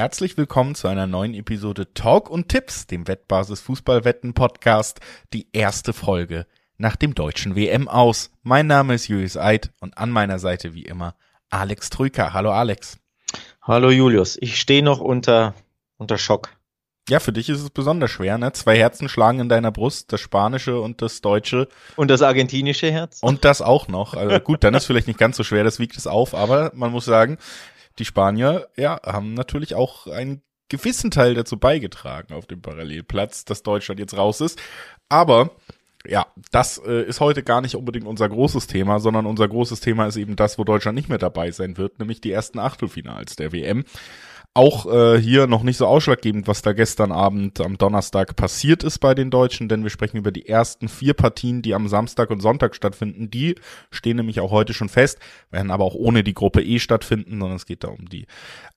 herzlich willkommen zu einer neuen Episode Talk und Tipps, dem Wettbasis Fußballwetten Podcast, die erste Folge nach dem deutschen WM aus. Mein Name ist Julius Eid und an meiner Seite wie immer Alex Trüker. Hallo Alex. Hallo Julius, ich stehe noch unter, unter Schock. Ja, für dich ist es besonders schwer, ne? Zwei Herzen schlagen in deiner Brust, das spanische und das deutsche. Und das argentinische Herz. Und das auch noch. Also gut, dann ist vielleicht nicht ganz so schwer, das wiegt es auf, aber man muss sagen, die Spanier, ja, haben natürlich auch einen gewissen Teil dazu beigetragen auf dem Parallelplatz, dass Deutschland jetzt raus ist. Aber ja, das äh, ist heute gar nicht unbedingt unser großes Thema, sondern unser großes Thema ist eben das, wo Deutschland nicht mehr dabei sein wird, nämlich die ersten Achtelfinals der WM. Auch äh, hier noch nicht so ausschlaggebend, was da gestern Abend am Donnerstag passiert ist bei den Deutschen, denn wir sprechen über die ersten vier Partien, die am Samstag und Sonntag stattfinden. Die stehen nämlich auch heute schon fest, werden aber auch ohne die Gruppe E stattfinden, sondern es geht da um die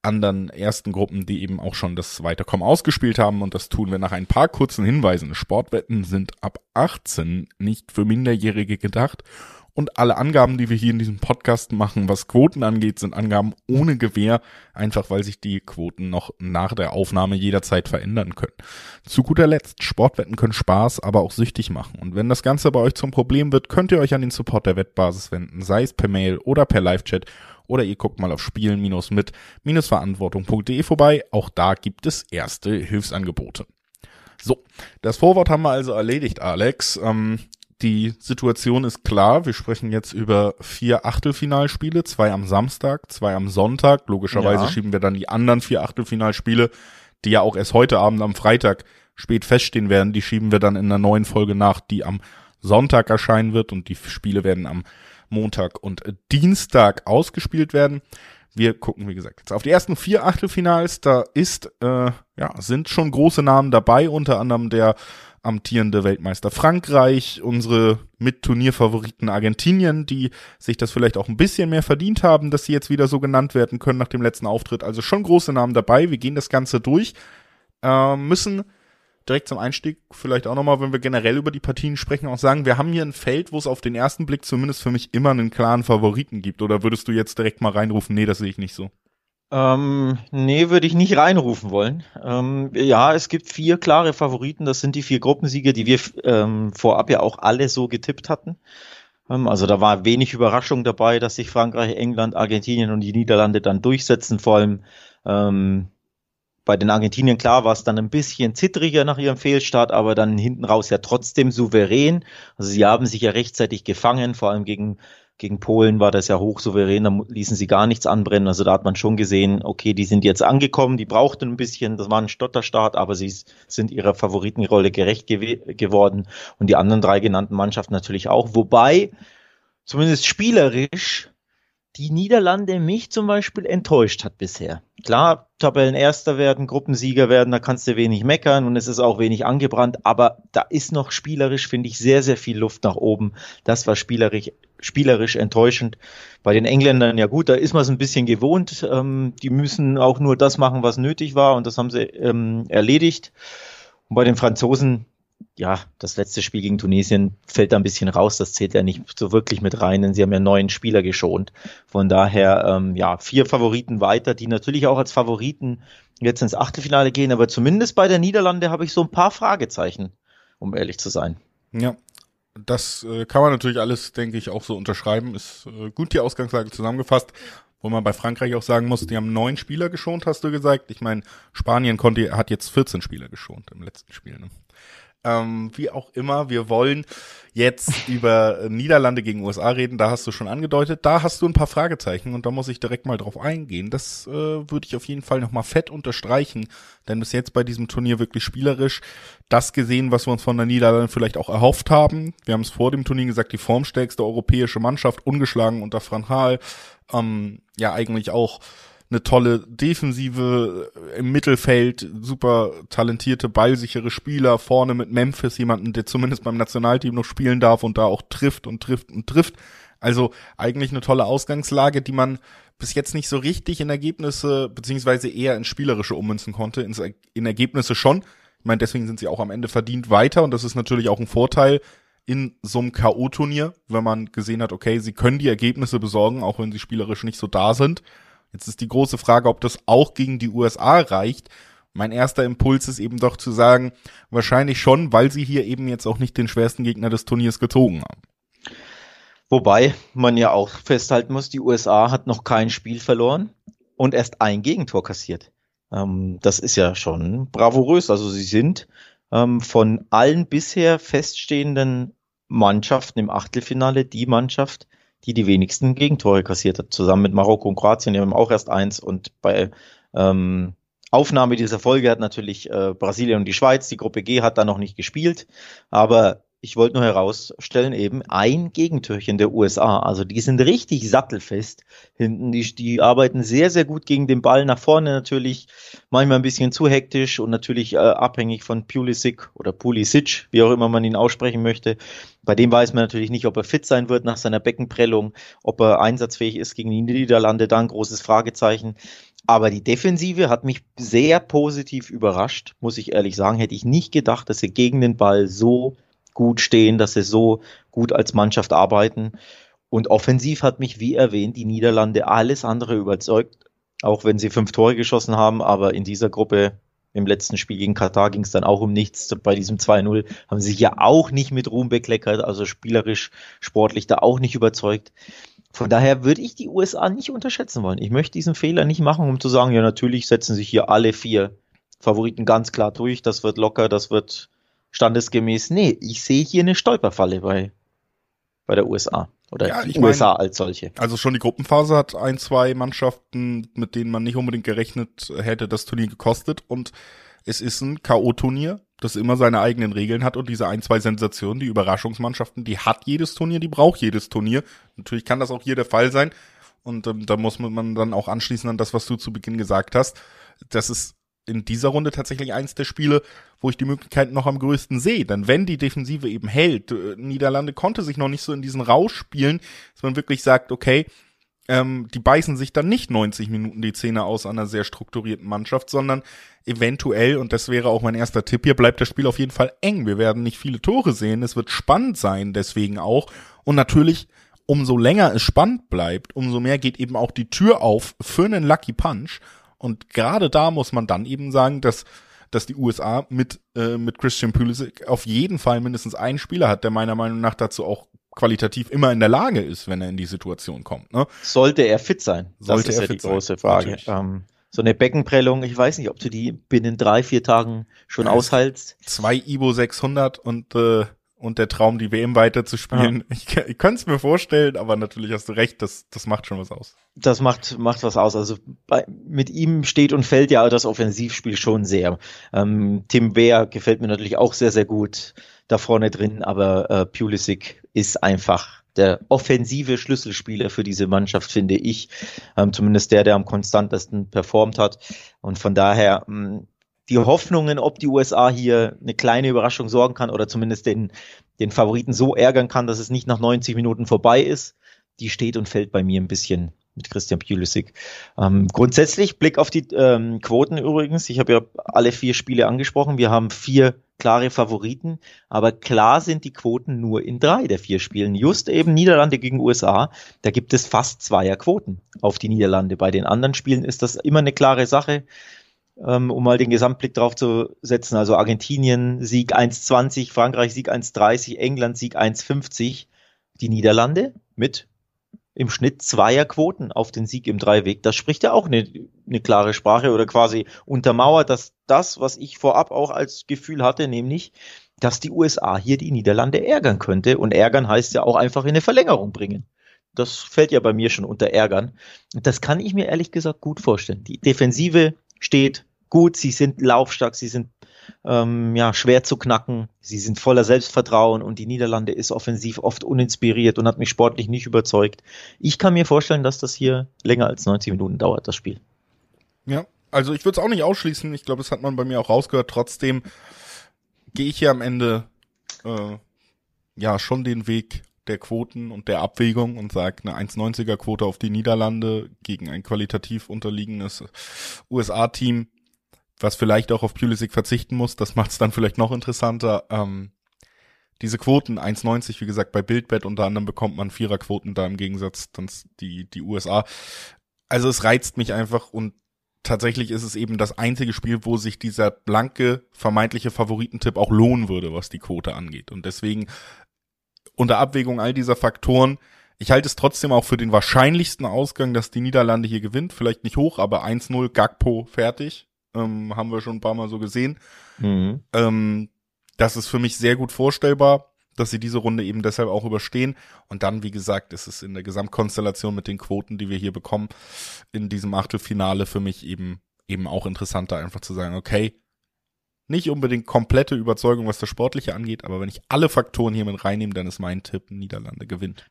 anderen ersten Gruppen, die eben auch schon das Weiterkommen ausgespielt haben. Und das tun wir nach ein paar kurzen Hinweisen. Sportwetten sind ab 18 nicht für Minderjährige gedacht und alle Angaben, die wir hier in diesem Podcast machen, was Quoten angeht, sind Angaben ohne Gewähr, einfach weil sich die Quoten noch nach der Aufnahme jederzeit verändern können. Zu guter Letzt, Sportwetten können Spaß, aber auch süchtig machen. Und wenn das Ganze bei euch zum Problem wird, könnt ihr euch an den Support der Wettbasis wenden, sei es per Mail oder per Live-Chat oder ihr guckt mal auf spielen-mit-verantwortung.de vorbei. Auch da gibt es erste Hilfsangebote. So, das Vorwort haben wir also erledigt, Alex. Ähm, die Situation ist klar. Wir sprechen jetzt über vier Achtelfinalspiele, zwei am Samstag, zwei am Sonntag. Logischerweise ja. schieben wir dann die anderen vier Achtelfinalspiele, die ja auch erst heute Abend am Freitag spät feststehen werden. Die schieben wir dann in einer neuen Folge nach, die am Sonntag erscheinen wird und die Spiele werden am Montag und Dienstag ausgespielt werden. Wir gucken, wie gesagt, jetzt auf die ersten vier Achtelfinals. Da ist, äh, ja, sind schon große Namen dabei, unter anderem der amtierende Weltmeister Frankreich, unsere Mit-Turnierfavoriten Argentinien, die sich das vielleicht auch ein bisschen mehr verdient haben, dass sie jetzt wieder so genannt werden können nach dem letzten Auftritt. Also schon große Namen dabei. Wir gehen das Ganze durch, äh, müssen direkt zum Einstieg vielleicht auch nochmal, wenn wir generell über die Partien sprechen, auch sagen, wir haben hier ein Feld, wo es auf den ersten Blick zumindest für mich immer einen klaren Favoriten gibt. Oder würdest du jetzt direkt mal reinrufen, nee, das sehe ich nicht so? Ähm, nee, würde ich nicht reinrufen wollen. Ähm, ja, es gibt vier klare Favoriten. Das sind die vier Gruppensieger, die wir ähm, vorab ja auch alle so getippt hatten. Ähm, also da war wenig Überraschung dabei, dass sich Frankreich, England, Argentinien und die Niederlande dann durchsetzen. Vor allem ähm, bei den Argentiniern klar war es dann ein bisschen zittriger nach ihrem Fehlstart, aber dann hinten raus ja trotzdem souverän. Also sie haben sich ja rechtzeitig gefangen, vor allem gegen gegen Polen war das ja hochsouverän, da ließen sie gar nichts anbrennen. Also da hat man schon gesehen, okay, die sind jetzt angekommen, die brauchten ein bisschen, das war ein Stotterstart, aber sie sind ihrer Favoritenrolle gerecht gew geworden und die anderen drei genannten Mannschaften natürlich auch. Wobei, zumindest spielerisch, die Niederlande mich zum Beispiel enttäuscht hat bisher. Klar, Tabellenerster werden, Gruppensieger werden, da kannst du wenig meckern und es ist auch wenig angebrannt, aber da ist noch spielerisch, finde ich, sehr, sehr viel Luft nach oben. Das war spielerisch, spielerisch enttäuschend. Bei den Engländern, ja gut, da ist man es ein bisschen gewohnt. Ähm, die müssen auch nur das machen, was nötig war und das haben sie ähm, erledigt. Und bei den Franzosen, ja, das letzte Spiel gegen Tunesien fällt da ein bisschen raus. Das zählt ja nicht so wirklich mit rein, denn sie haben ja neun Spieler geschont. Von daher, ähm, ja, vier Favoriten weiter, die natürlich auch als Favoriten jetzt ins Achtelfinale gehen. Aber zumindest bei der Niederlande habe ich so ein paar Fragezeichen, um ehrlich zu sein. Ja, das äh, kann man natürlich alles, denke ich, auch so unterschreiben. Ist äh, gut die Ausgangslage zusammengefasst. Wo man bei Frankreich auch sagen muss, die haben neun Spieler geschont, hast du gesagt. Ich meine, Spanien konnte, hat jetzt 14 Spieler geschont im letzten Spiel. Ne? Ähm, wie auch immer, wir wollen jetzt über Niederlande gegen USA reden. Da hast du schon angedeutet. Da hast du ein paar Fragezeichen und da muss ich direkt mal drauf eingehen. Das äh, würde ich auf jeden Fall nochmal fett unterstreichen. Denn bis jetzt bei diesem Turnier wirklich spielerisch das gesehen, was wir uns von der Niederlande vielleicht auch erhofft haben. Wir haben es vor dem Turnier gesagt, die formstärkste europäische Mannschaft, ungeschlagen unter Franhal. Ähm, ja, eigentlich auch eine tolle Defensive im Mittelfeld, super talentierte, ballsichere Spieler, vorne mit Memphis jemanden, der zumindest beim Nationalteam noch spielen darf und da auch trifft und trifft und trifft. Also eigentlich eine tolle Ausgangslage, die man bis jetzt nicht so richtig in Ergebnisse, beziehungsweise eher in spielerische ummünzen konnte, in, in Ergebnisse schon. Ich meine, deswegen sind sie auch am Ende verdient weiter und das ist natürlich auch ein Vorteil in so einem K.O.-Turnier, wenn man gesehen hat, okay, sie können die Ergebnisse besorgen, auch wenn sie spielerisch nicht so da sind. Jetzt ist die große Frage, ob das auch gegen die USA reicht. Mein erster Impuls ist eben doch zu sagen, wahrscheinlich schon, weil sie hier eben jetzt auch nicht den schwersten Gegner des Turniers gezogen haben. Wobei man ja auch festhalten muss, die USA hat noch kein Spiel verloren und erst ein Gegentor kassiert. Ähm, das ist ja schon bravourös. Also sie sind ähm, von allen bisher feststehenden Mannschaften im Achtelfinale die Mannschaft, die die wenigsten Gegentore kassiert hat, zusammen mit Marokko und Kroatien. Die haben auch erst eins und bei ähm, Aufnahme dieser Folge hat natürlich äh, Brasilien und die Schweiz, die Gruppe G hat da noch nicht gespielt, aber ich wollte nur herausstellen, eben ein Gegentürchen der USA. Also die sind richtig sattelfest hinten. Die, die arbeiten sehr, sehr gut gegen den Ball nach vorne natürlich. Manchmal ein bisschen zu hektisch und natürlich äh, abhängig von Pulisic oder Pulisic, wie auch immer man ihn aussprechen möchte. Bei dem weiß man natürlich nicht, ob er fit sein wird nach seiner Beckenprellung, ob er einsatzfähig ist gegen die Niederlande, da ein großes Fragezeichen. Aber die Defensive hat mich sehr positiv überrascht, muss ich ehrlich sagen. Hätte ich nicht gedacht, dass sie gegen den Ball so gut stehen, dass sie so gut als Mannschaft arbeiten. Und offensiv hat mich, wie erwähnt, die Niederlande alles andere überzeugt, auch wenn sie fünf Tore geschossen haben. Aber in dieser Gruppe im letzten Spiel gegen Katar ging es dann auch um nichts. Bei diesem 2-0 haben sie sich ja auch nicht mit Ruhm bekleckert, also spielerisch, sportlich da auch nicht überzeugt. Von daher würde ich die USA nicht unterschätzen wollen. Ich möchte diesen Fehler nicht machen, um zu sagen, ja, natürlich setzen sich hier alle vier Favoriten ganz klar durch. Das wird locker, das wird standesgemäß. Nee, ich sehe hier eine Stolperfalle bei, bei der USA. Oder ja, die USA mein, als solche. Also schon die Gruppenphase hat ein, zwei Mannschaften, mit denen man nicht unbedingt gerechnet hätte, das Turnier gekostet. Und es ist ein K.O.-Turnier, das immer seine eigenen Regeln hat und diese ein, zwei Sensationen, die Überraschungsmannschaften, die hat jedes Turnier, die braucht jedes Turnier. Natürlich kann das auch hier der Fall sein. Und ähm, da muss man dann auch anschließen an das, was du zu Beginn gesagt hast. Das ist in dieser Runde tatsächlich eins der Spiele, wo ich die Möglichkeit noch am größten sehe. Denn wenn die Defensive eben hält, äh, Niederlande konnte sich noch nicht so in diesen Rausch spielen, dass man wirklich sagt, okay, ähm, die beißen sich dann nicht 90 Minuten die Zähne aus einer sehr strukturierten Mannschaft, sondern eventuell, und das wäre auch mein erster Tipp hier, bleibt das Spiel auf jeden Fall eng. Wir werden nicht viele Tore sehen, es wird spannend sein, deswegen auch. Und natürlich, umso länger es spannend bleibt, umso mehr geht eben auch die Tür auf für einen Lucky Punch. Und gerade da muss man dann eben sagen, dass dass die USA mit äh, mit Christian Pulisic auf jeden Fall mindestens einen Spieler hat, der meiner Meinung nach dazu auch qualitativ immer in der Lage ist, wenn er in die Situation kommt. Ne? Sollte er fit sein? Sollte das ist er ja fit die große sein, Frage. Ähm, so eine Beckenprellung, ich weiß nicht, ob du die binnen drei, vier Tagen schon ja, aushaltst. Zwei Ibo 600 und äh, und der Traum, die WM weiterzuspielen. Ja. Ich, ich könnte es mir vorstellen, aber natürlich hast du recht, das, das macht schon was aus. Das macht, macht was aus. Also bei, mit ihm steht und fällt ja das Offensivspiel schon sehr. Ähm, Tim Wehr gefällt mir natürlich auch sehr, sehr gut da vorne drin, aber äh, Pulisic ist einfach der offensive Schlüsselspieler für diese Mannschaft, finde ich. Ähm, zumindest der, der am konstantesten performt hat. Und von daher, mh, mm, die Hoffnungen, ob die USA hier eine kleine Überraschung sorgen kann oder zumindest den, den Favoriten so ärgern kann, dass es nicht nach 90 Minuten vorbei ist, die steht und fällt bei mir ein bisschen mit Christian Pulisic. Ähm, grundsätzlich Blick auf die ähm, Quoten übrigens. Ich habe ja alle vier Spiele angesprochen. Wir haben vier klare Favoriten, aber klar sind die Quoten nur in drei der vier Spielen. Just eben Niederlande gegen USA, da gibt es fast zweier Quoten auf die Niederlande. Bei den anderen Spielen ist das immer eine klare Sache um mal den Gesamtblick drauf zu setzen. Also Argentinien Sieg 1,20, Frankreich Sieg 1,30, England Sieg 1,50, die Niederlande mit im Schnitt Zweierquoten auf den Sieg im Dreiweg. Das spricht ja auch eine, eine klare Sprache oder quasi untermauert dass das, was ich vorab auch als Gefühl hatte, nämlich, dass die USA hier die Niederlande ärgern könnte. Und ärgern heißt ja auch einfach in eine Verlängerung bringen. Das fällt ja bei mir schon unter ärgern. Das kann ich mir ehrlich gesagt gut vorstellen. Die Defensive steht gut, sie sind laufstark, sie sind ähm, ja, schwer zu knacken, sie sind voller Selbstvertrauen und die Niederlande ist offensiv oft uninspiriert und hat mich sportlich nicht überzeugt. Ich kann mir vorstellen, dass das hier länger als 90 Minuten dauert, das Spiel. Ja, also ich würde es auch nicht ausschließen, ich glaube, das hat man bei mir auch rausgehört, trotzdem gehe ich hier am Ende äh, ja schon den Weg der Quoten und der Abwägung und sagt eine 1,90er Quote auf die Niederlande gegen ein qualitativ unterliegendes USA-Team, was vielleicht auch auf Pulisic verzichten muss. Das macht es dann vielleicht noch interessanter. Ähm, diese Quoten 1,90, wie gesagt, bei Bildbett unter anderem bekommt man Viererquoten da im Gegensatz dann die, die USA. also es reizt mich einfach und tatsächlich ist es eben das einzige Spiel, wo sich dieser blanke, vermeintliche Favoritentipp auch lohnen würde, was die Quote angeht. Und deswegen unter Abwägung all dieser Faktoren, ich halte es trotzdem auch für den wahrscheinlichsten Ausgang, dass die Niederlande hier gewinnt. Vielleicht nicht hoch, aber 1-0 Gagpo fertig. Ähm, haben wir schon ein paar Mal so gesehen. Mhm. Ähm, das ist für mich sehr gut vorstellbar dass sie diese Runde eben deshalb auch überstehen. Und dann, wie gesagt, ist es in der Gesamtkonstellation mit den Quoten, die wir hier bekommen, in diesem Achtelfinale für mich eben, eben auch interessanter, einfach zu sagen, okay, nicht unbedingt komplette Überzeugung, was das Sportliche angeht, aber wenn ich alle Faktoren hier mit reinnehme, dann ist mein Tipp, Niederlande gewinnt.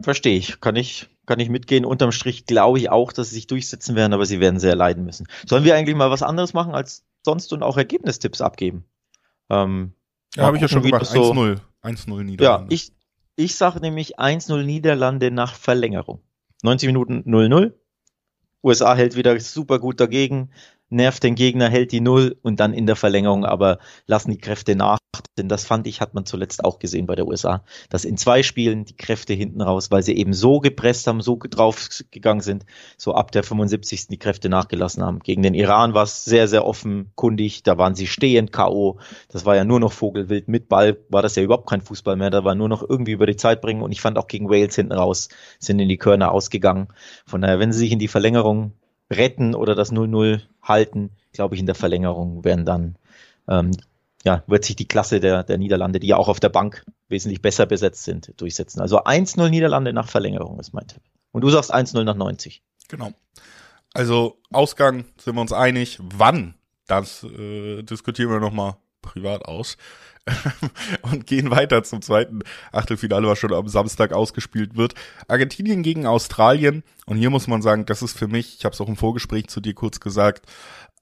Verstehe ich. Kann ich, kann ich mitgehen. Unterm Strich glaube ich auch, dass sie sich durchsetzen werden, aber sie werden sehr leiden müssen. Sollen wir eigentlich mal was anderes machen als sonst und auch Ergebnistipps abgeben? Ähm, ja, habe ich ja schon gemacht. 1-0. 1-0 Niederlande. Ja, ich, ich sage nämlich 1-0 Niederlande nach Verlängerung. 90 Minuten 0-0. USA hält wieder super gut dagegen nervt den Gegner, hält die Null und dann in der Verlängerung aber lassen die Kräfte nach. Denn das fand ich, hat man zuletzt auch gesehen bei der USA, dass in zwei Spielen die Kräfte hinten raus, weil sie eben so gepresst haben, so draufgegangen sind, so ab der 75. die Kräfte nachgelassen haben. Gegen den Iran war es sehr, sehr offenkundig. Da waren sie stehend K.O. Das war ja nur noch Vogelwild. Mit Ball war das ja überhaupt kein Fußball mehr. Da war nur noch irgendwie über die Zeit bringen. Und ich fand auch gegen Wales hinten raus sind in die Körner ausgegangen. Von daher, wenn sie sich in die Verlängerung retten oder das 0-0 halten, glaube ich, in der Verlängerung werden dann, ähm, ja, wird sich die Klasse der, der Niederlande, die ja auch auf der Bank wesentlich besser besetzt sind, durchsetzen. Also 1-0 Niederlande nach Verlängerung ist mein Tipp. Und du sagst 1-0 nach 90. Genau. Also Ausgang sind wir uns einig. Wann? Das äh, diskutieren wir nochmal privat aus. und gehen weiter zum zweiten Achtelfinale, was schon am Samstag ausgespielt wird. Argentinien gegen Australien. Und hier muss man sagen, das ist für mich, ich habe es auch im Vorgespräch zu dir kurz gesagt,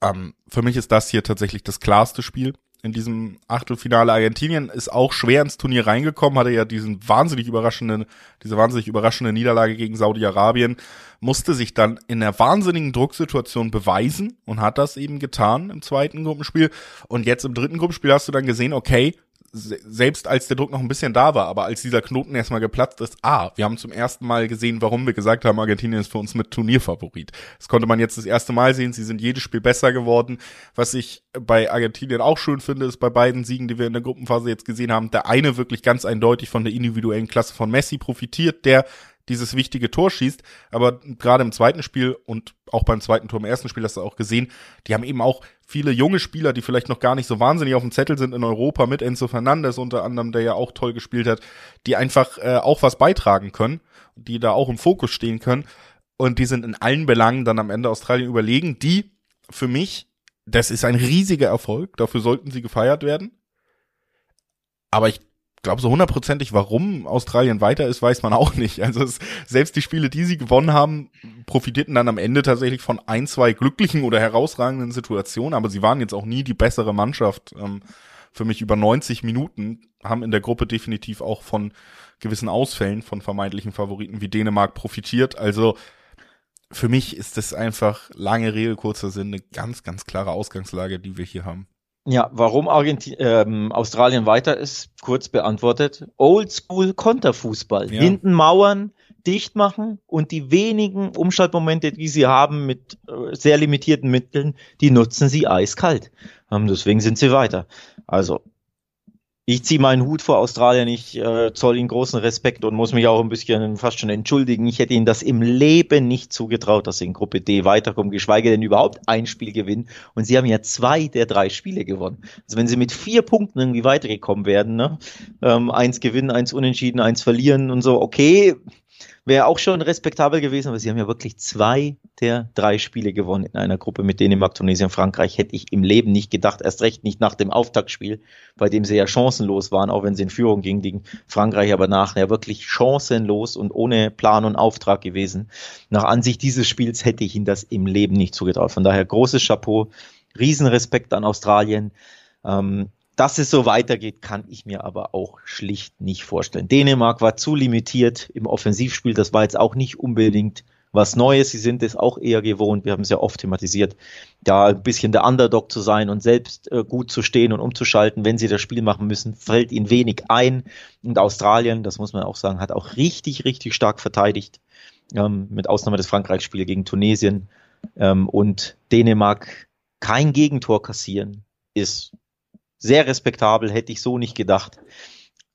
ähm, für mich ist das hier tatsächlich das klarste Spiel in diesem Achtelfinale. Argentinien ist auch schwer ins Turnier reingekommen, hatte ja diesen wahnsinnig überraschenden, diese wahnsinnig überraschende Niederlage gegen Saudi-Arabien, musste sich dann in einer wahnsinnigen Drucksituation beweisen und hat das eben getan im zweiten Gruppenspiel. Und jetzt im dritten Gruppenspiel hast du dann gesehen, okay, selbst als der Druck noch ein bisschen da war, aber als dieser Knoten erstmal geplatzt ist, ah, wir haben zum ersten Mal gesehen, warum wir gesagt haben, Argentinien ist für uns mit Turnierfavorit. Das konnte man jetzt das erste Mal sehen, sie sind jedes Spiel besser geworden. Was ich bei Argentinien auch schön finde, ist bei beiden Siegen, die wir in der Gruppenphase jetzt gesehen haben, der eine wirklich ganz eindeutig von der individuellen Klasse von Messi profitiert, der dieses wichtige Tor schießt. Aber gerade im zweiten Spiel und auch beim zweiten Tor im ersten Spiel hast du auch gesehen, die haben eben auch viele junge Spieler, die vielleicht noch gar nicht so wahnsinnig auf dem Zettel sind in Europa, mit Enzo Fernandes unter anderem, der ja auch toll gespielt hat, die einfach äh, auch was beitragen können, die da auch im Fokus stehen können. Und die sind in allen Belangen dann am Ende Australien überlegen, die für mich, das ist ein riesiger Erfolg, dafür sollten sie gefeiert werden. Aber ich glaube, so hundertprozentig, warum Australien weiter ist, weiß man auch nicht. Also es, selbst die Spiele, die sie gewonnen haben, profitierten dann am Ende tatsächlich von ein, zwei glücklichen oder herausragenden Situationen, aber sie waren jetzt auch nie die bessere Mannschaft. Ähm, für mich über 90 Minuten haben in der Gruppe definitiv auch von gewissen Ausfällen von vermeintlichen Favoriten wie Dänemark profitiert. Also für mich ist das einfach lange Rede, kurzer Sinn, eine ganz, ganz klare Ausgangslage, die wir hier haben. Ja, warum Argentin ähm, Australien weiter ist, kurz beantwortet. Oldschool Konterfußball. Ja. Hinten Mauern, dicht machen und die wenigen Umschaltmomente, die sie haben mit äh, sehr limitierten Mitteln, die nutzen sie eiskalt. Ähm, deswegen sind sie weiter. Also ich ziehe meinen Hut vor Australien, ich äh, zoll ihnen großen Respekt und muss mich auch ein bisschen fast schon entschuldigen. Ich hätte ihnen das im Leben nicht zugetraut, dass sie in Gruppe D weiterkommen, geschweige denn überhaupt ein Spiel gewinnen. Und sie haben ja zwei der drei Spiele gewonnen. Also wenn sie mit vier Punkten irgendwie weitergekommen werden, ne? ähm, eins gewinnen, eins unentschieden, eins verlieren und so, okay, Wäre auch schon respektabel gewesen, aber sie haben ja wirklich zwei der drei Spiele gewonnen in einer Gruppe mit Dänemark, Tunesien, Frankreich. Hätte ich im Leben nicht gedacht, erst recht nicht nach dem Auftaktspiel, bei dem sie ja chancenlos waren, auch wenn sie in Führung gingen gegen Frankreich, aber nachher wirklich chancenlos und ohne Plan und Auftrag gewesen. Nach Ansicht dieses Spiels hätte ich ihnen das im Leben nicht zugetraut. Von daher großes Chapeau, Riesenrespekt an Australien. Ähm, dass es so weitergeht, kann ich mir aber auch schlicht nicht vorstellen. Dänemark war zu limitiert im Offensivspiel. Das war jetzt auch nicht unbedingt was Neues. Sie sind es auch eher gewohnt. Wir haben es ja oft thematisiert, da ein bisschen der Underdog zu sein und selbst äh, gut zu stehen und umzuschalten, wenn sie das Spiel machen müssen, fällt ihnen wenig ein. Und Australien, das muss man auch sagen, hat auch richtig, richtig stark verteidigt. ähm, mit Ausnahme des Frankreich-Spiels gegen Tunesien ähm, und Dänemark kein Gegentor kassieren, ist sehr respektabel, hätte ich so nicht gedacht.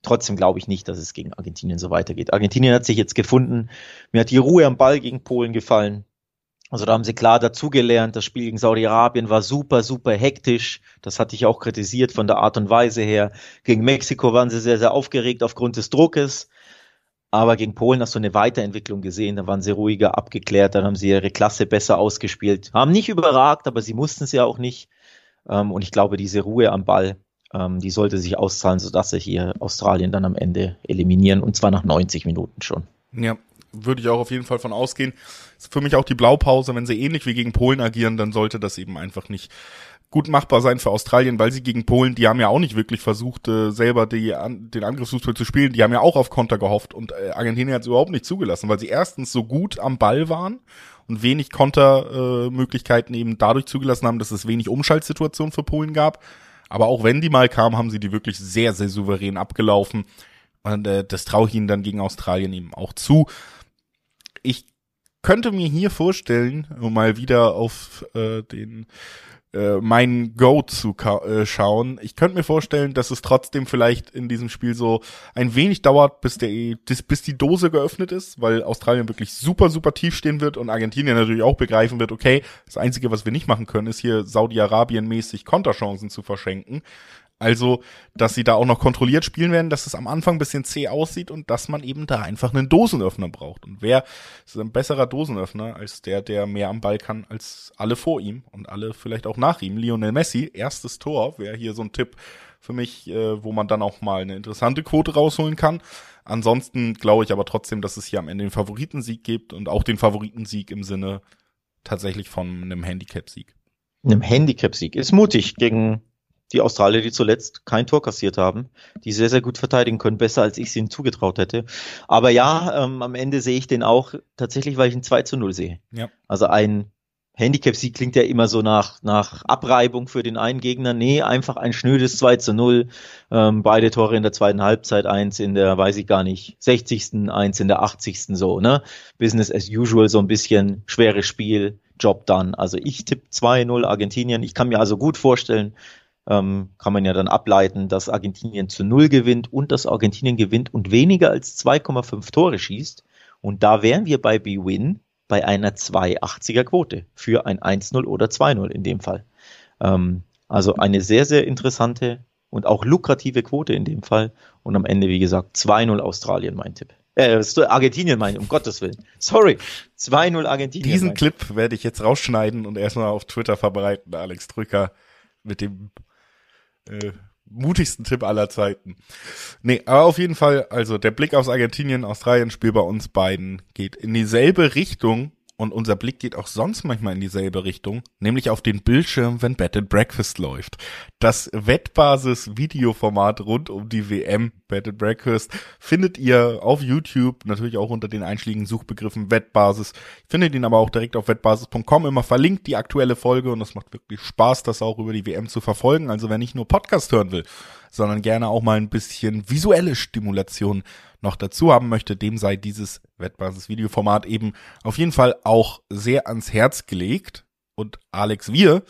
Trotzdem glaube ich nicht, dass es gegen Argentinien so weitergeht. Argentinien hat sich jetzt gefunden. Mir hat die Ruhe am Ball gegen Polen gefallen. Also da haben sie klar dazugelernt. Das Spiel gegen Saudi-Arabien war super, super hektisch. Das hatte ich auch kritisiert von der Art und Weise her. Gegen Mexiko waren sie sehr, sehr aufgeregt aufgrund des Druckes. Aber gegen Polen hast du eine Weiterentwicklung gesehen. Da waren sie ruhiger, abgeklärt. Dann haben sie ihre Klasse besser ausgespielt. Haben nicht überragt, aber sie mussten es ja auch nicht. Ähm, und ich glaube, diese Ruhe am Ball, ähm, die sollte sich auszahlen, sodass sie hier Australien dann am Ende eliminieren und zwar nach 90 Minuten schon. Ja, würde ich auch auf jeden Fall von ausgehen. Ist für mich auch die Blaupause, wenn sie ähnlich wie gegen Polen agieren, dann sollte das eben einfach nicht gut machbar sein für Australien, weil sie gegen Polen, die haben ja auch nicht wirklich versucht, äh, selber die, an, den Angriffsfußball zu spielen. Die haben ja auch auf Konter gehofft und äh, Argentinien hat es überhaupt nicht zugelassen, weil sie erstens so gut am Ball waren und wenig Kontermöglichkeiten äh, eben dadurch zugelassen haben, dass es wenig Umschaltsituationen für Polen gab. Aber auch wenn die mal kamen, haben sie die wirklich sehr, sehr souverän abgelaufen. Und äh, das traue ich ihnen dann gegen Australien eben auch zu. Ich könnte mir hier vorstellen, um mal wieder auf äh, den äh, mein Go zu äh, schauen. Ich könnte mir vorstellen, dass es trotzdem vielleicht in diesem Spiel so ein wenig dauert, bis der bis die Dose geöffnet ist, weil Australien wirklich super super tief stehen wird und Argentinien natürlich auch begreifen wird, okay, das einzige, was wir nicht machen können, ist hier Saudi-Arabien mäßig Konterchancen zu verschenken. Also, dass sie da auch noch kontrolliert spielen werden, dass es am Anfang ein bisschen zäh aussieht und dass man eben da einfach einen Dosenöffner braucht. Und wer ist ein besserer Dosenöffner als der, der mehr am Ball kann als alle vor ihm und alle vielleicht auch nach ihm? Lionel Messi, erstes Tor, wäre hier so ein Tipp für mich, äh, wo man dann auch mal eine interessante Quote rausholen kann. Ansonsten glaube ich aber trotzdem, dass es hier am Ende den Favoritensieg gibt und auch den Favoritensieg im Sinne tatsächlich von einem Handicap-Sieg. Einem Handicap-Sieg. Ist mutig gegen die Australier, die zuletzt kein Tor kassiert haben, die sehr, sehr gut verteidigen können, besser als ich es ihnen zugetraut hätte. Aber ja, ähm, am Ende sehe ich den auch tatsächlich, weil ich ein 2 zu 0 sehe. Ja. Also ein Handicap-Sieg klingt ja immer so nach, nach Abreibung für den einen Gegner. Nee, einfach ein schnödes 2 zu 0. Ähm, beide Tore in der zweiten Halbzeit, eins in der, weiß ich gar nicht, 60. eins in der 80. so, ne? Business as usual, so ein bisschen schweres Spiel, Job dann. Also ich tippe 2-0 Argentinien. Ich kann mir also gut vorstellen, ähm, kann man ja dann ableiten, dass Argentinien zu Null gewinnt und dass Argentinien gewinnt und weniger als 2,5 Tore schießt. Und da wären wir bei B-Win bei einer 2,80er Quote für ein 1-0 oder 2-0 in dem Fall. Ähm, also eine sehr, sehr interessante und auch lukrative Quote in dem Fall. Und am Ende, wie gesagt, 2-0 Australien, mein Tipp. Äh, Argentinien meine, um Gottes Willen. Sorry. 2-0 Argentinien. Diesen Clip werde ich jetzt rausschneiden und erstmal auf Twitter verbreiten, Alex Drücker mit dem äh, mutigsten Tipp aller Zeiten. Nee, aber auf jeden Fall, also der Blick aufs Argentinien-Australien-Spiel bei uns beiden geht in dieselbe Richtung und unser Blick geht auch sonst manchmal in dieselbe Richtung, nämlich auf den Bildschirm, wenn Bed and Breakfast läuft. Das Wettbasis-Videoformat rund um die WM Bed and Breakfast findet ihr auf YouTube, natürlich auch unter den einschlägigen Suchbegriffen Wettbasis. Findet ihn aber auch direkt auf wettbasis.com immer verlinkt, die aktuelle Folge und es macht wirklich Spaß, das auch über die WM zu verfolgen. Also wer nicht nur Podcast hören will, sondern gerne auch mal ein bisschen visuelle Stimulation noch dazu haben möchte, dem sei dieses Wettbasis-Videoformat eben auf jeden Fall auch sehr ans Herz gelegt. Und Alex, wir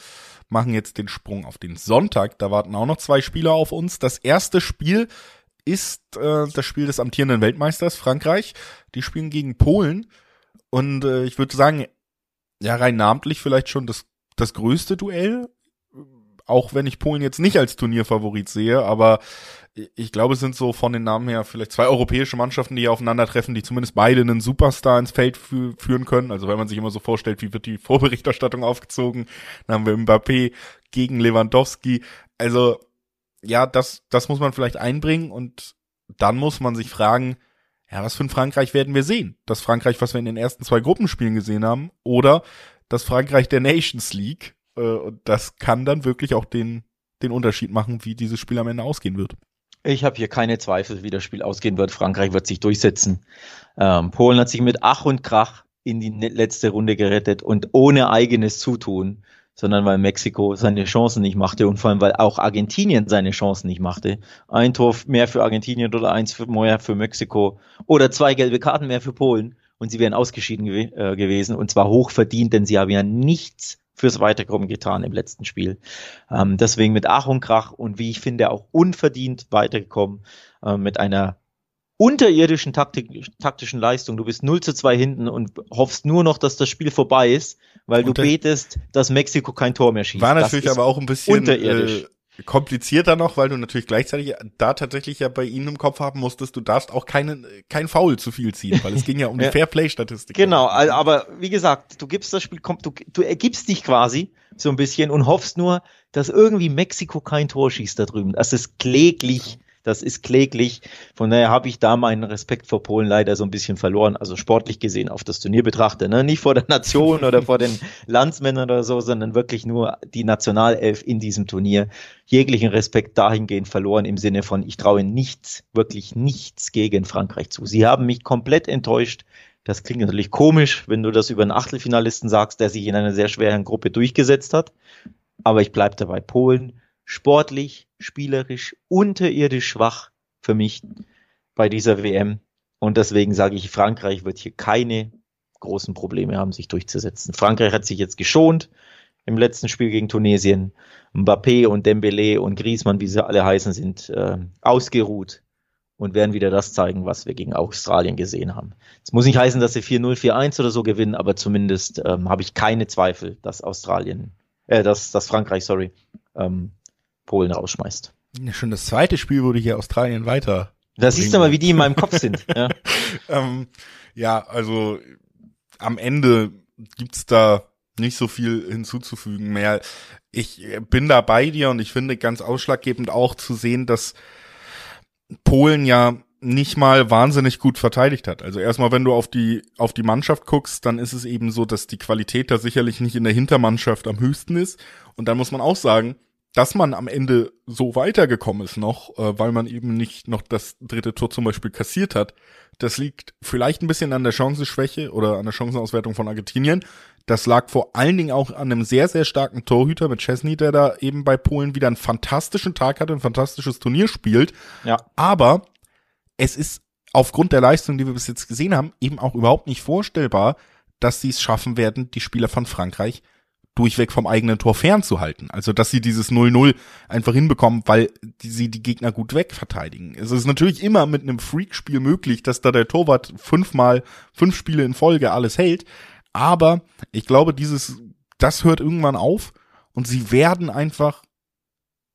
machen jetzt den Sprung auf den Sonntag. Da warten auch noch zwei Spieler auf uns. Das erste Spiel ist äh, das Spiel des amtierenden Weltmeisters Frankreich. Die spielen gegen Polen. Und äh, ich würde sagen, ja, rein namentlich vielleicht schon das, das größte Duell auch wenn ich Polen jetzt nicht als Turnierfavorit sehe, aber ich glaube, es sind so von den Namen her vielleicht zwei europäische Mannschaften, die hier aufeinandertreffen, die zumindest beide einen Superstar ins Feld fü führen können. Also wenn man sich immer so vorstellt, wie wird die Vorberichterstattung aufgezogen, dann haben wir Mbappé gegen Lewandowski. Also ja, das, das muss man vielleicht einbringen und dann muss man sich fragen, ja, was für ein Frankreich werden wir sehen? Das Frankreich, was wir in den ersten zwei Gruppenspielen gesehen haben, oder das Frankreich der Nations League, äh, und das kann dann wirklich auch den, den Unterschied machen, wie dieses Spiel am Ende ausgehen wird. Ich habe hier keine Zweifel, wie das Spiel ausgehen wird. Frankreich wird sich durchsetzen. Ähm, Polen hat sich mit Ach und Krach in die letzte Runde gerettet und ohne eigenes Zutun, sondern weil Mexiko seine Chancen nicht machte und vor allem weil auch Argentinien seine Chancen nicht machte. Ein Tor mehr für Argentinien oder eins mehr für Mexiko oder zwei gelbe Karten mehr für Polen und sie wären ausgeschieden gew äh, gewesen und zwar hoch verdient, denn sie haben ja nichts fürs Weiterkommen getan im letzten Spiel. Ähm, deswegen mit Ach und Krach und wie ich finde auch unverdient weitergekommen äh, mit einer unterirdischen Taktik, taktischen Leistung. Du bist 0 zu 2 hinten und hoffst nur noch, dass das Spiel vorbei ist, weil du betest, dass Mexiko kein Tor mehr schießt. War natürlich aber auch ein bisschen unterirdisch. Äh, komplizierter noch, weil du natürlich gleichzeitig da tatsächlich ja bei ihnen im Kopf haben musstest, du darfst auch keinen kein Foul zu viel ziehen, weil es ging ja um die. Fairplay-Statistik. Genau, aber wie gesagt, du gibst das Spiel, du, du ergibst dich quasi so ein bisschen und hoffst nur, dass irgendwie Mexiko kein Tor schießt da drüben. Das ist kläglich das ist kläglich. Von daher habe ich da meinen Respekt vor Polen leider so ein bisschen verloren. Also sportlich gesehen auf das Turnier betrachte, ne? nicht vor der Nation oder vor den Landsmännern oder so, sondern wirklich nur die Nationalelf in diesem Turnier. Jeglichen Respekt dahingehend verloren im Sinne von, ich traue nichts, wirklich nichts gegen Frankreich zu. Sie haben mich komplett enttäuscht. Das klingt natürlich komisch, wenn du das über einen Achtelfinalisten sagst, der sich in einer sehr schweren Gruppe durchgesetzt hat. Aber ich bleibe dabei. Polen sportlich, spielerisch unterirdisch schwach für mich bei dieser WM. Und deswegen sage ich, Frankreich wird hier keine großen Probleme haben, sich durchzusetzen. Frankreich hat sich jetzt geschont im letzten Spiel gegen Tunesien. Mbappé und Dembélé und Griezmann, wie sie alle heißen, sind äh, ausgeruht und werden wieder das zeigen, was wir gegen Australien gesehen haben. Es muss nicht heißen, dass sie 4-0, 4-1 oder so gewinnen, aber zumindest ähm, habe ich keine Zweifel, dass Australien, äh, dass, dass Frankreich, sorry, ähm, Polen rausschmeißt. Ja, schon das zweite Spiel wurde hier Australien weiter. Da siehst du mal, wie die in meinem Kopf sind. Ja, ähm, ja also am Ende gibt's da nicht so viel hinzuzufügen mehr. Ich bin da bei dir und ich finde ganz ausschlaggebend auch zu sehen, dass Polen ja nicht mal wahnsinnig gut verteidigt hat. Also erstmal, wenn du auf die, auf die Mannschaft guckst, dann ist es eben so, dass die Qualität da sicherlich nicht in der Hintermannschaft am höchsten ist. Und dann muss man auch sagen, dass man am Ende so weitergekommen ist noch, äh, weil man eben nicht noch das dritte Tor zum Beispiel kassiert hat, das liegt vielleicht ein bisschen an der Chancenschwäche oder an der Chancenauswertung von Argentinien. Das lag vor allen Dingen auch an einem sehr, sehr starken Torhüter mit Chesney, der da eben bei Polen wieder einen fantastischen Tag hatte, ein fantastisches Turnier spielt. Ja. Aber es ist aufgrund der Leistung, die wir bis jetzt gesehen haben, eben auch überhaupt nicht vorstellbar, dass sie es schaffen werden, die Spieler von Frankreich durchweg vom eigenen Tor fernzuhalten. Also, dass sie dieses 0-0 einfach hinbekommen, weil die, sie die Gegner gut wegverteidigen. Es ist natürlich immer mit einem Freak-Spiel möglich, dass da der Torwart fünfmal, fünf Spiele in Folge alles hält. Aber ich glaube, dieses, das hört irgendwann auf und sie werden einfach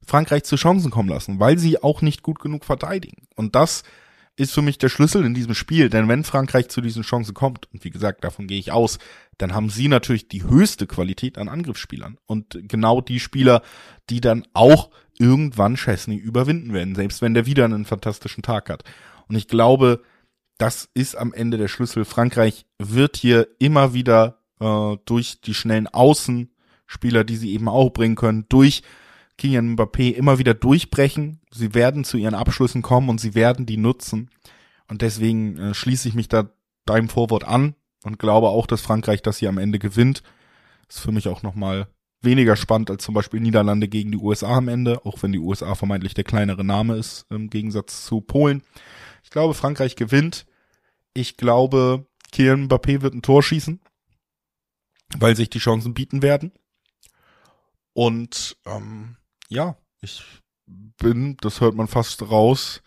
Frankreich zu Chancen kommen lassen, weil sie auch nicht gut genug verteidigen. Und das ist für mich der Schlüssel in diesem Spiel, denn wenn Frankreich zu diesen Chancen kommt, und wie gesagt, davon gehe ich aus, dann haben sie natürlich die höchste Qualität an Angriffsspielern und genau die Spieler, die dann auch irgendwann Chesney überwinden werden, selbst wenn der wieder einen fantastischen Tag hat. Und ich glaube, das ist am Ende der Schlüssel. Frankreich wird hier immer wieder äh, durch die schnellen Außenspieler, die sie eben auch bringen können, durch Kylian Mbappé immer wieder durchbrechen. Sie werden zu ihren Abschlüssen kommen und sie werden die nutzen. Und deswegen äh, schließe ich mich da deinem Vorwort an und glaube auch, dass Frankreich das hier am Ende gewinnt. Ist für mich auch nochmal weniger spannend als zum Beispiel Niederlande gegen die USA am Ende, auch wenn die USA vermeintlich der kleinere Name ist im Gegensatz zu Polen. Ich glaube, Frankreich gewinnt. Ich glaube, Kylian Mbappé wird ein Tor schießen, weil sich die Chancen bieten werden. Und ähm, ja, ich bin, das hört man fast raus,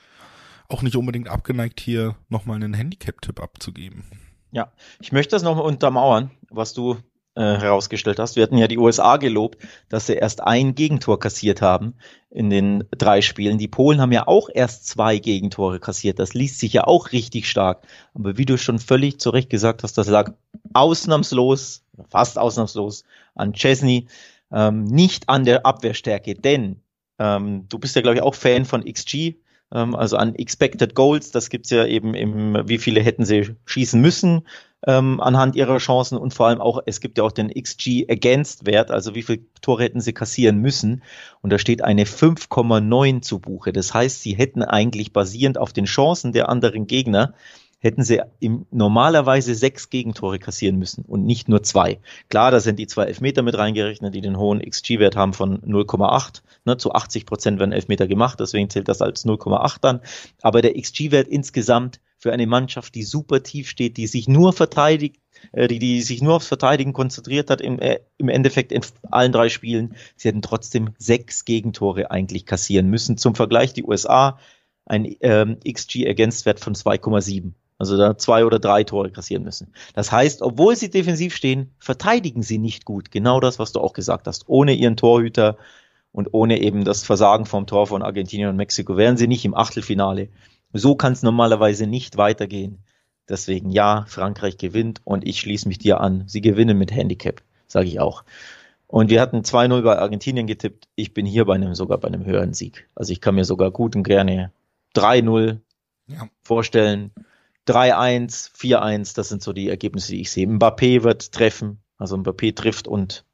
auch nicht unbedingt abgeneigt, hier nochmal einen Handicap-Tipp abzugeben. Ja, ich möchte das nochmal untermauern, was du äh, herausgestellt hast. Wir hatten ja die USA gelobt, dass sie erst ein Gegentor kassiert haben in den drei Spielen. Die Polen haben ja auch erst zwei Gegentore kassiert. Das liest sich ja auch richtig stark. Aber wie du schon völlig zu Recht gesagt hast, das lag ausnahmslos, fast ausnahmslos an Chesney ähm, nicht an der Abwehrstärke, denn ähm, du bist ja, glaube ich, auch Fan von XG, ähm, also an Expected Goals. Das gibt's ja eben im, wie viele hätten sie schießen müssen ähm, anhand ihrer Chancen und vor allem auch, es gibt ja auch den XG Against Wert, also wie viele Tore hätten sie kassieren müssen. Und da steht eine 5,9 zu Buche. Das heißt, sie hätten eigentlich basierend auf den Chancen der anderen Gegner hätten sie im, normalerweise sechs Gegentore kassieren müssen und nicht nur zwei. Klar, da sind die zwei Elfmeter mit reingerechnet, die den hohen XG-Wert haben von 0,8. Ne, zu 80 Prozent werden Elfmeter gemacht, deswegen zählt das als 0,8 dann. Aber der XG-Wert insgesamt für eine Mannschaft, die super tief steht, die sich nur verteidigt, äh, die, die sich nur aufs Verteidigen konzentriert hat, im, äh, im Endeffekt in allen drei Spielen. Sie hätten trotzdem sechs Gegentore eigentlich kassieren müssen. Zum Vergleich, die USA ein ähm, XG-Ergänztwert von 2,7. Also da zwei oder drei Tore kassieren müssen. Das heißt, obwohl sie defensiv stehen, verteidigen sie nicht gut. Genau das, was du auch gesagt hast. Ohne ihren Torhüter und ohne eben das Versagen vom Tor von Argentinien und Mexiko wären sie nicht im Achtelfinale. So kann es normalerweise nicht weitergehen. Deswegen ja, Frankreich gewinnt und ich schließe mich dir an. Sie gewinnen mit Handicap, sage ich auch. Und wir hatten 2-0 bei Argentinien getippt. Ich bin hier bei einem, sogar bei einem höheren Sieg. Also ich kann mir sogar gut und gerne 3-0 ja. vorstellen. 3-1, 4-1, das sind so die Ergebnisse, die ich sehe. Mbappé wird treffen, also Mbappé trifft und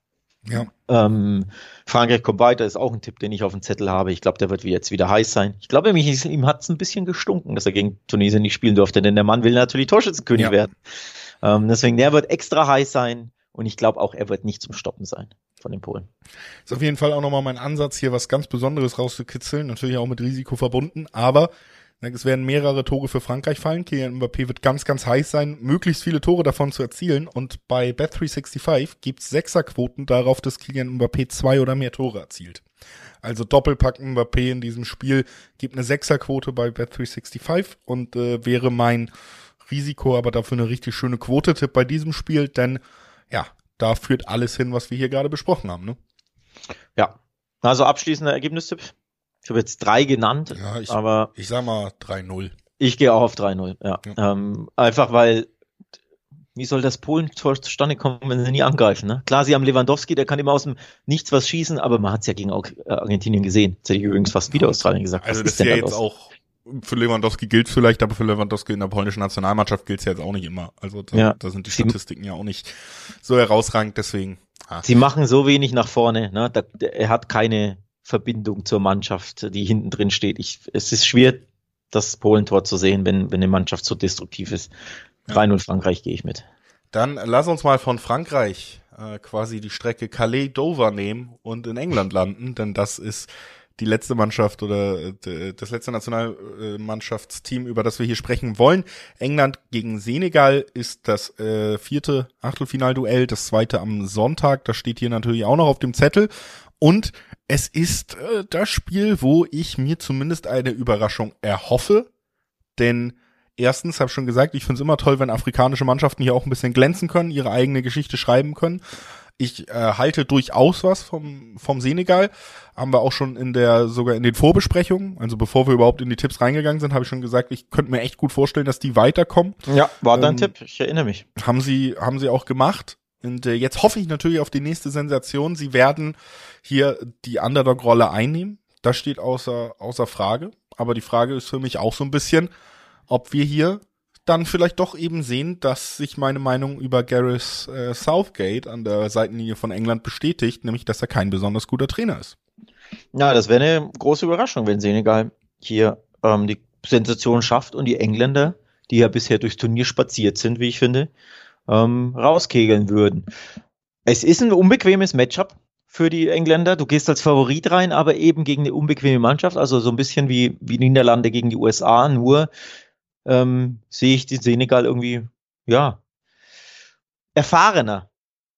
ja. ähm, Frankreich kommt weiter, ist auch ein Tipp, den ich auf dem Zettel habe. Ich glaube, der wird jetzt wieder heiß sein. Ich glaube, ihm hat es ein bisschen gestunken, dass er gegen Tunesien nicht spielen durfte, denn der Mann will natürlich Torschützenkönig ja. werden. Ähm, deswegen, der wird extra heiß sein und ich glaube auch, er wird nicht zum Stoppen sein von den Polen. Ist auf jeden Fall auch nochmal mein Ansatz, hier was ganz Besonderes rauszukitzeln, natürlich auch mit Risiko verbunden, aber es werden mehrere Tore für Frankreich fallen. Kylian Mbappé wird ganz, ganz heiß sein, möglichst viele Tore davon zu erzielen. Und bei Bet365 gibt's Sechserquoten darauf, dass Kylian Mbappé zwei oder mehr Tore erzielt. Also Doppelpack Mbappé in diesem Spiel gibt eine Sechserquote bei Bet365 und äh, wäre mein Risiko, aber dafür eine richtig schöne Quote-Tipp bei diesem Spiel, denn ja, da führt alles hin, was wir hier gerade besprochen haben. Ne? Ja, also abschließender Ergebnistipp. Ich habe jetzt drei genannt, ja, ich, aber. Ich sag mal 3-0. Ich gehe auch auf 3-0, ja. ja. Ähm, einfach weil, wie soll das Polen-Tor zustande kommen, wenn sie nie angreifen? Ne? Klar, sie haben Lewandowski, der kann immer aus dem Nichts was schießen, aber man hat es ja gegen Argentinien gesehen. Das hätte ich übrigens fast wieder Australien gesagt. Also was das ist ja jetzt auch für Lewandowski gilt vielleicht, aber für Lewandowski in der polnischen Nationalmannschaft gilt es ja jetzt auch nicht immer. Also da, ja. da sind die Statistiken ja auch nicht so herausragend, deswegen. Ah. Sie machen so wenig nach vorne. Ne? Da, er hat keine Verbindung zur Mannschaft, die hinten drin steht. Ich, es ist schwer, das Polentor zu sehen, wenn, wenn eine Mannschaft so destruktiv ist. Ja. 3-0 Frankreich gehe ich mit. Dann lass uns mal von Frankreich äh, quasi die Strecke Calais-Dover nehmen und in England landen, denn das ist die letzte Mannschaft oder äh, das letzte Nationalmannschaftsteam, über das wir hier sprechen wollen. England gegen Senegal ist das äh, vierte Achtelfinalduell, das zweite am Sonntag. Das steht hier natürlich auch noch auf dem Zettel. Und es ist äh, das Spiel, wo ich mir zumindest eine Überraschung erhoffe. Denn erstens, habe schon gesagt, ich finde es immer toll, wenn afrikanische Mannschaften hier auch ein bisschen glänzen können, ihre eigene Geschichte schreiben können. Ich äh, halte durchaus was vom, vom Senegal. Haben wir auch schon in der, sogar in den Vorbesprechungen, also bevor wir überhaupt in die Tipps reingegangen sind, habe ich schon gesagt, ich könnte mir echt gut vorstellen, dass die weiterkommen. Ja, war dein ähm, Tipp, ich erinnere mich. Haben sie, haben sie auch gemacht. Und äh, jetzt hoffe ich natürlich auf die nächste Sensation. Sie werden hier die Underdog-Rolle einnehmen. Das steht außer, außer Frage. Aber die Frage ist für mich auch so ein bisschen, ob wir hier dann vielleicht doch eben sehen, dass sich meine Meinung über Gareth äh, Southgate an der Seitenlinie von England bestätigt, nämlich dass er kein besonders guter Trainer ist. Ja, das wäre eine große Überraschung, wenn Senegal hier ähm, die Sensation schafft und die Engländer, die ja bisher durchs Turnier spaziert sind, wie ich finde, ähm, rauskegeln würden. Es ist ein unbequemes Matchup für die Engländer. Du gehst als Favorit rein, aber eben gegen eine unbequeme Mannschaft, also so ein bisschen wie, wie Niederlande gegen die USA, nur ähm, sehe ich die Senegal irgendwie, ja, erfahrener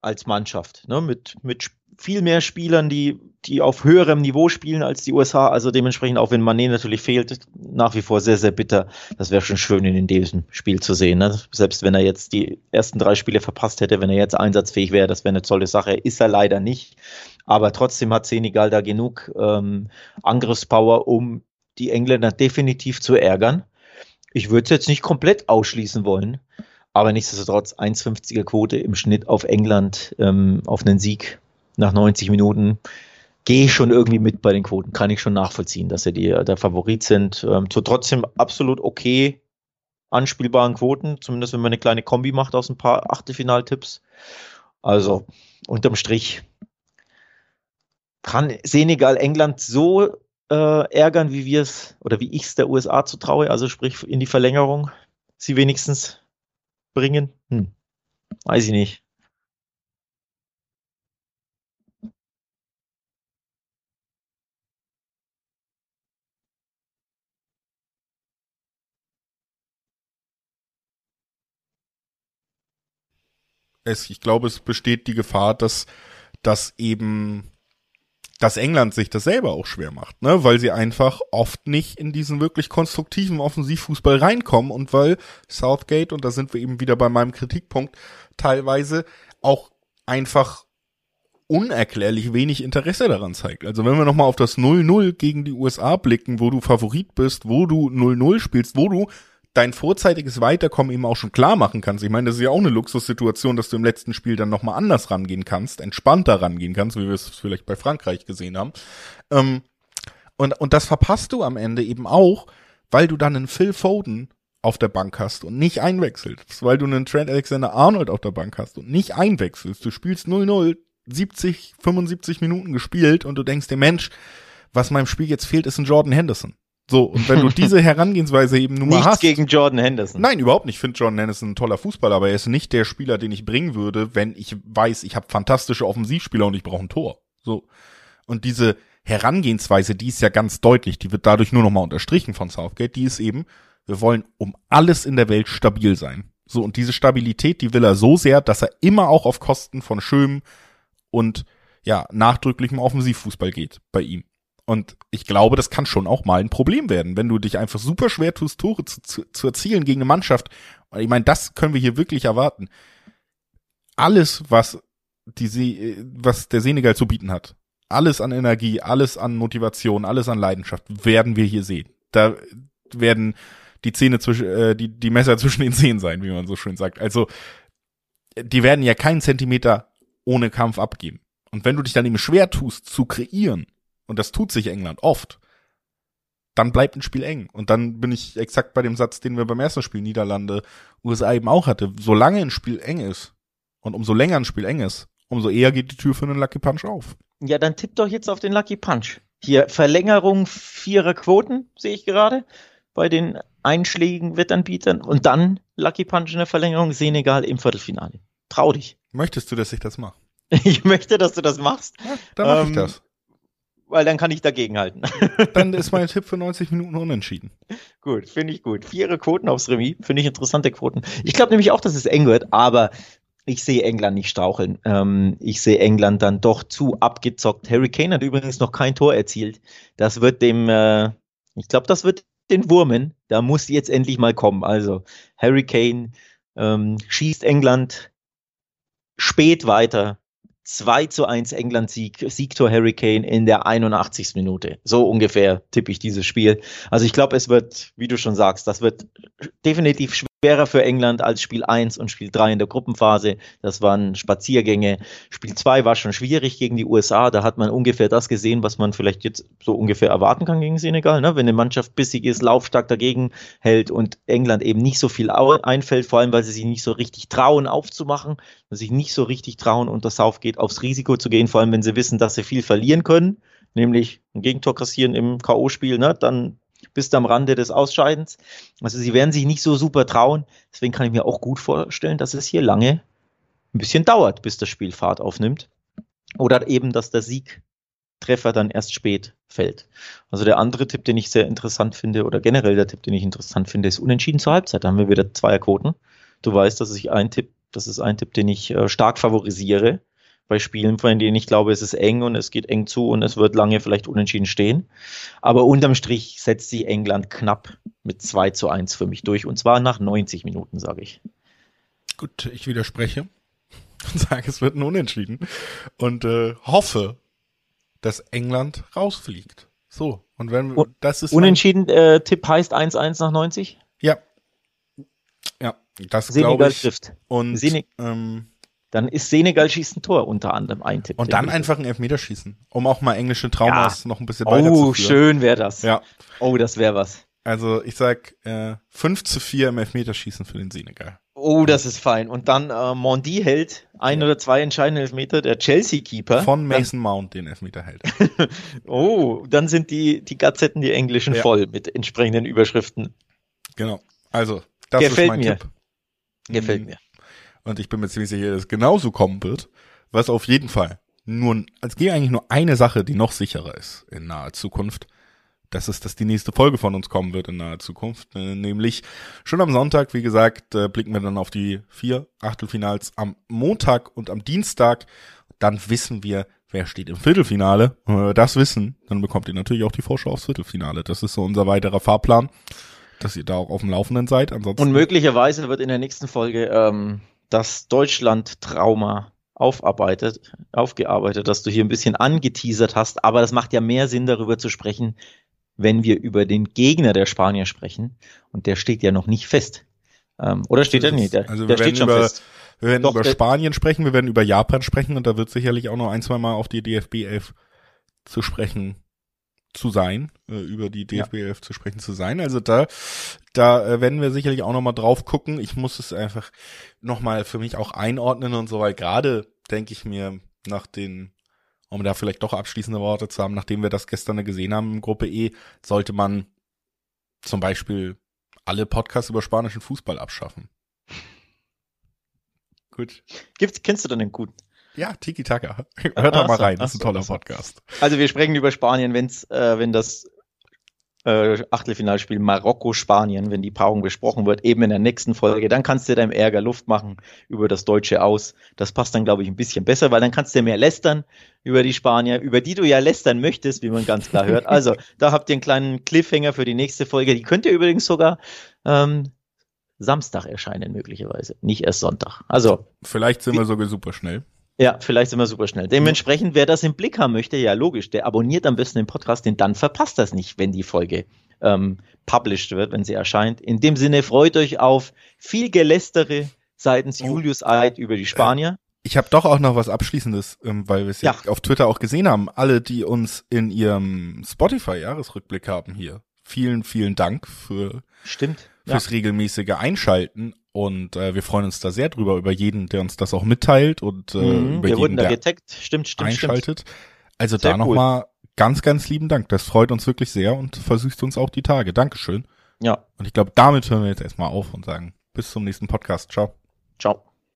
als Mannschaft, ne? mit, mit viel mehr Spielern, die, die auf höherem Niveau spielen als die USA. Also dementsprechend, auch wenn Mané natürlich fehlt, nach wie vor sehr, sehr bitter. Das wäre schon schön in diesem Spiel zu sehen. Ne? Selbst wenn er jetzt die ersten drei Spiele verpasst hätte, wenn er jetzt einsatzfähig wäre, das wäre eine tolle Sache. Ist er leider nicht. Aber trotzdem hat Senegal da genug ähm, Angriffspower, um die Engländer definitiv zu ärgern. Ich würde es jetzt nicht komplett ausschließen wollen. Aber nichtsdestotrotz 1,50er Quote im Schnitt auf England ähm, auf einen Sieg nach 90 Minuten gehe ich schon irgendwie mit bei den Quoten, kann ich schon nachvollziehen, dass sie die, der Favorit sind. Ähm, trotzdem absolut okay anspielbaren Quoten, zumindest wenn man eine kleine Kombi macht aus ein paar Achtelfinaltipps. Also unterm Strich kann Senegal England so äh, ärgern, wie wir es oder wie ich es der USA zutraue, also sprich in die Verlängerung sie wenigstens bringen? Hm. Weiß ich nicht. Es, ich glaube, es besteht die Gefahr, dass, dass eben dass England sich das selber auch schwer macht, ne, weil sie einfach oft nicht in diesen wirklich konstruktiven Offensivfußball reinkommen und weil Southgate, und da sind wir eben wieder bei meinem Kritikpunkt, teilweise auch einfach unerklärlich wenig Interesse daran zeigt. Also wenn wir nochmal auf das 0-0 gegen die USA blicken, wo du Favorit bist, wo du 0-0 spielst, wo du dein vorzeitiges Weiterkommen eben auch schon klar machen kannst. Ich meine, das ist ja auch eine Luxussituation, dass du im letzten Spiel dann nochmal anders rangehen kannst, entspannter rangehen kannst, wie wir es vielleicht bei Frankreich gesehen haben. Ähm, und, und das verpasst du am Ende eben auch, weil du dann einen Phil Foden auf der Bank hast und nicht einwechselst, weil du einen Trent Alexander Arnold auf der Bank hast und nicht einwechselst. Du spielst 0-0, 70, 75 Minuten gespielt und du denkst dir, Mensch, was meinem Spiel jetzt fehlt, ist ein Jordan Henderson. So, und wenn du diese Herangehensweise eben nun mal Nichts hast. gegen Jordan Henderson. Nein, überhaupt nicht. Ich finde Jordan Henderson ein toller Fußballer, aber er ist nicht der Spieler, den ich bringen würde, wenn ich weiß, ich habe fantastische Offensivspieler und ich brauche ein Tor. So. Und diese Herangehensweise, die ist ja ganz deutlich, die wird dadurch nur nochmal unterstrichen von Southgate, die ist eben, wir wollen um alles in der Welt stabil sein. So, und diese Stabilität, die will er so sehr, dass er immer auch auf Kosten von schönem und ja, nachdrücklichem Offensivfußball geht bei ihm. Und ich glaube, das kann schon auch mal ein Problem werden, wenn du dich einfach super schwer tust, Tore zu, zu, zu erzielen gegen eine Mannschaft. Und ich meine, das können wir hier wirklich erwarten. Alles, was die Se was der Senegal zu bieten hat, alles an Energie, alles an Motivation, alles an Leidenschaft, werden wir hier sehen. Da werden die Zähne zwischen, äh, die, die Messer zwischen den Zähnen sein, wie man so schön sagt. Also, die werden ja keinen Zentimeter ohne Kampf abgeben. Und wenn du dich dann eben schwer tust, zu kreieren, und das tut sich England oft, dann bleibt ein Spiel eng. Und dann bin ich exakt bei dem Satz, den wir beim ersten Spiel Niederlande, USA eben auch hatte. Solange ein Spiel eng ist und umso länger ein Spiel eng ist, umso eher geht die Tür für einen Lucky Punch auf. Ja, dann tipp doch jetzt auf den Lucky Punch. Hier Verlängerung vierer Quoten, sehe ich gerade, bei den einschlägigen Wettanbietern. Und dann Lucky Punch in der Verlängerung, Senegal im Viertelfinale. Trau dich. Möchtest du, dass ich das mache? Ich möchte, dass du das machst. Ja, dann mache Ähm, ich das. Weil dann kann ich dagegenhalten. Dann ist mein Tipp für 90 Minuten unentschieden. gut, finde ich gut. Vierer Quoten aufs Remis, finde ich interessante Quoten. Ich glaube nämlich auch, dass es eng wird, aber ich sehe England nicht straucheln. Ähm, ich sehe England dann doch zu abgezockt. Harry Kane hat übrigens noch kein Tor erzielt. Das wird dem, äh, ich glaube, das wird den Wurmen. Da muss jetzt endlich mal kommen. Also Harry Kane ähm, schießt England spät weiter. 2 zu 1 England-Sieg, Siegtor Harry Kane in der 81. Minute. So ungefähr tippe ich dieses Spiel. Also ich glaube, es wird, wie du schon sagst, das wird definitiv schwerer für England als Spiel 1 und Spiel 3 in der Gruppenphase. Das waren Spaziergänge. Spiel 2 war schon schwierig gegen die USA. Da hat man ungefähr das gesehen, was man vielleicht jetzt so ungefähr erwarten kann gegen Senegal. Ne? Wenn eine Mannschaft bissig ist, laufstark dagegen hält und England eben nicht so viel einfällt, vor allem weil sie sich nicht so richtig trauen aufzumachen, sich nicht so richtig trauen, unter Southgate aufs Risiko zu gehen, vor allem wenn sie wissen, dass sie viel verlieren können, nämlich ein Gegentor kassieren im K.O.-Spiel, ne? dann bist am Rande des Ausscheidens. Also sie werden sich nicht so super trauen. Deswegen kann ich mir auch gut vorstellen, dass es hier lange ein bisschen dauert, bis das Spiel Fahrt aufnimmt. Oder eben, dass der Siegtreffer dann erst spät fällt. Also der andere Tipp, den ich sehr interessant finde, oder generell der Tipp, den ich interessant finde, ist unentschieden zur Halbzeit. Da haben wir wieder Zweierquoten. Du weißt, dass ich ein Tipp, das ist ein Tipp, den ich äh, stark favorisiere bei Spielen, von denen ich glaube, es ist eng und es geht eng zu und es wird lange vielleicht unentschieden stehen. Aber unterm Strich setzt sich England knapp mit 2 zu 1 für mich durch und zwar nach 90 Minuten, sage ich. Gut, ich widerspreche und sage, es wird ein Unentschieden und äh, hoffe, dass England rausfliegt. So, und wenn Un- das ist Unentschieden, äh, Tipp heißt 1-1 nach 90? Ja. Ja, das glaube ich. trifft. Und, Sene- ähm, Dann ist Senegal schießt ein Tor unter anderem ein Tipp. und dann einfach ein Elfmeterschießen, um auch mal englische Traumas noch ein bisschen weiter Oh, schön wäre das. Ja, Oh, das wäre was. also ich sag äh, 5 zu 4 im Elfmeterschießen für den Senegal. Oh, das ist fein. Und dann äh, Mondi hält ein oder zwei entscheidende Elfmeter, der Chelsea-Keeper. Von Mason Mount den Elfmeter hält. Oh, dann sind die, die Gazetten, die englischen, Ja. voll mit entsprechenden Überschriften. genau. Also, das Gefällt ist mein mir. Tipp. Gefällt mir. Und ich bin mir ziemlich sicher, dass es genauso kommen wird. Was auf jeden Fall nur, es geht eigentlich nur eine Sache, die noch sicherer ist in naher Zukunft. dass es, dass die nächste Folge von uns kommen wird in naher Zukunft. Äh, nämlich schon am Sonntag, wie gesagt, äh, blicken wir dann auf die vier Achtelfinals am Montag und am Dienstag. Dann wissen wir, wer steht im Viertelfinale. Wenn wir das wissen, dann bekommt ihr natürlich auch die Vorschau aufs Viertelfinale. Das ist so unser weiterer Fahrplan, dass ihr da auch auf dem Laufenden seid. Ansonsten Und möglicherweise wird in der nächsten Folge ähm, das Deutschland-Trauma aufarbeitet, aufgearbeitet, dass du hier ein bisschen angeteasert hast, aber das macht ja mehr Sinn, darüber zu sprechen, wenn wir über den Gegner der Spanier sprechen. Und der steht ja noch nicht fest. Ähm, oder steht er nicht? Der, Also der wir werden steht schon über, fest. wir werden Doch, über Spanien sprechen, wir werden über Japan sprechen und da wird sicherlich auch noch ein, zwei Mal auf die DFB 11 zu sprechen zu sein, äh, über die Ja. DFB 11 zu sprechen zu sein. Also da, da äh, werden wir sicherlich auch noch mal drauf gucken. Ich muss es einfach noch mal für mich auch einordnen und so, weil gerade denke ich mir nach den, um da vielleicht doch abschließende Worte zu haben, nachdem wir das gestern gesehen haben in Gruppe E, sollte man zum Beispiel alle Podcasts über spanischen Fußball abschaffen. Gut. Gibt's, kennst du dann den guten? Ja, Tiki Taka. Hört doch Ach mal rein, das ist ein toller. Podcast. Also wir sprechen über Spanien, wenn's, äh, wenn das äh, Achtelfinalspiel Marokko-Spanien, wenn die Paarung besprochen wird, eben in der nächsten Folge, dann kannst du deinem Ärger Luft machen über das Deutsche aus. Das passt dann, glaube ich, ein bisschen besser, weil dann kannst du mehr lästern über die Spanier, über die du ja lästern möchtest, wie man ganz klar hört. Also, da habt ihr einen kleinen Cliffhanger für die nächste Folge. Die könnt ihr übrigens sogar ähm, Samstag erscheinen, möglicherweise. Nicht erst Sonntag. Also, Vielleicht sind wir sogar super schnell. Ja, vielleicht sind wir super schnell. Dementsprechend, wer das im Blick haben möchte, ja logisch, der abonniert am besten den Podcast, denn dann verpasst das nicht, wenn die Folge ähm, published wird, wenn sie erscheint. In dem Sinne freut euch auf viel Gelästere seitens Oh. Julius Eid über die Spanier. Ich habe doch auch noch was Abschließendes, ähm, weil wir es ja. Ja. auf Twitter auch gesehen haben. Alle, die uns in ihrem Spotify-Jahresrückblick haben hier. Vielen, vielen Dank für Stimmt. Ja. fürs regelmäßige Einschalten und äh, wir freuen uns da sehr drüber über jeden, der uns das auch mitteilt und äh, Mhm, über wir jeden, wurden da der getaggt. Stimmt, stimmt, stimmt. einschaltet. Also Sehr da cool. nochmal ganz, ganz lieben Dank. Das freut uns wirklich sehr und versüßt uns auch die Tage. Dankeschön. Ja, Und ich glaube, damit hören wir jetzt erstmal auf und sagen bis zum nächsten Podcast. Ciao. ciao.